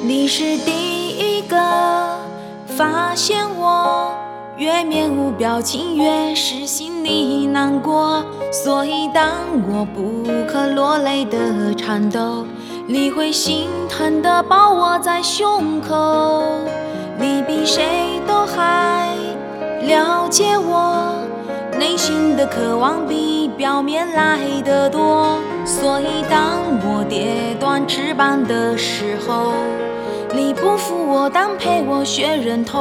你是第一个发现我，越面无表情，越是心里难过。所以当我不可落泪的颤抖，你会心疼的抱我在胸口。你比谁都还了解我内心的渴望，比表面来的多。所以当我跌断翅膀的时候，你不扶我，但陪我学忍痛。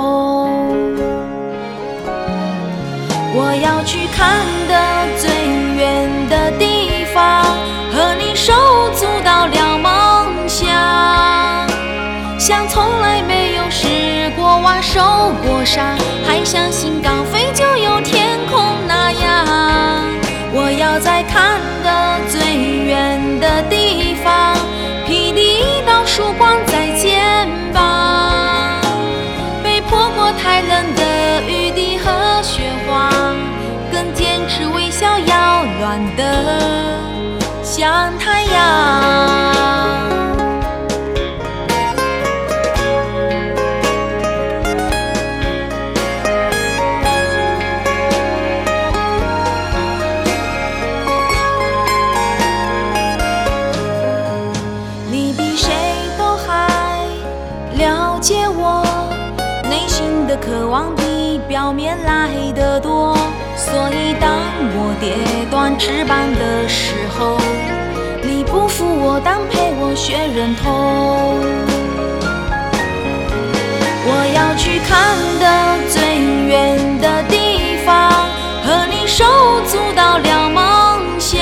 我要去看的最远的地方，和你手足到了梦想，像从来没有试过玩受过伤，还相信刚飞就有天暖的像太阳。你比谁都还了解我内心的渴望，比表面来的多。所以当我跌断翅膀的时候，你不负我，但陪我学忍痛。我要去看的最远的地方，和你手足到了梦想，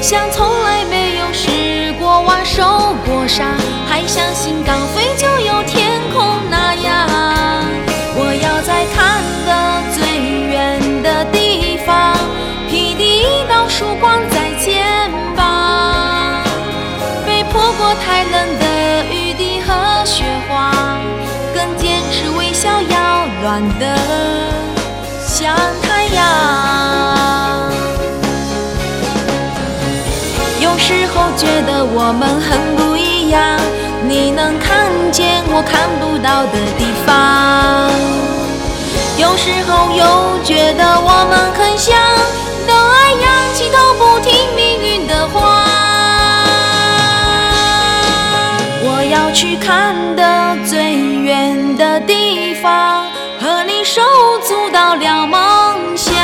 像从来没有试过玩受过伤，还相信刚暖的像太阳。有时候觉得我们很不一样，你能看见我看不到的地方。有时候又觉得我们很像，都爱仰起头不听命运的话。我要去看的最远的地方，足到了梦想。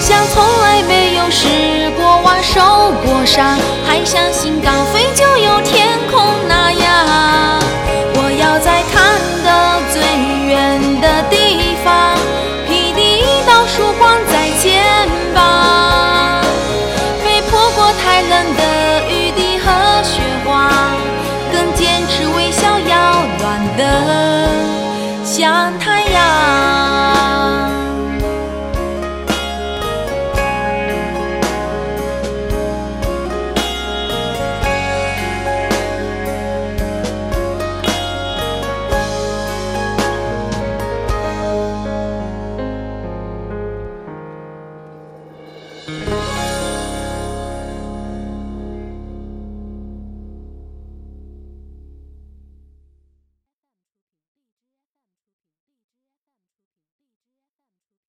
像从来没有失过望受过伤，还相信高飞就有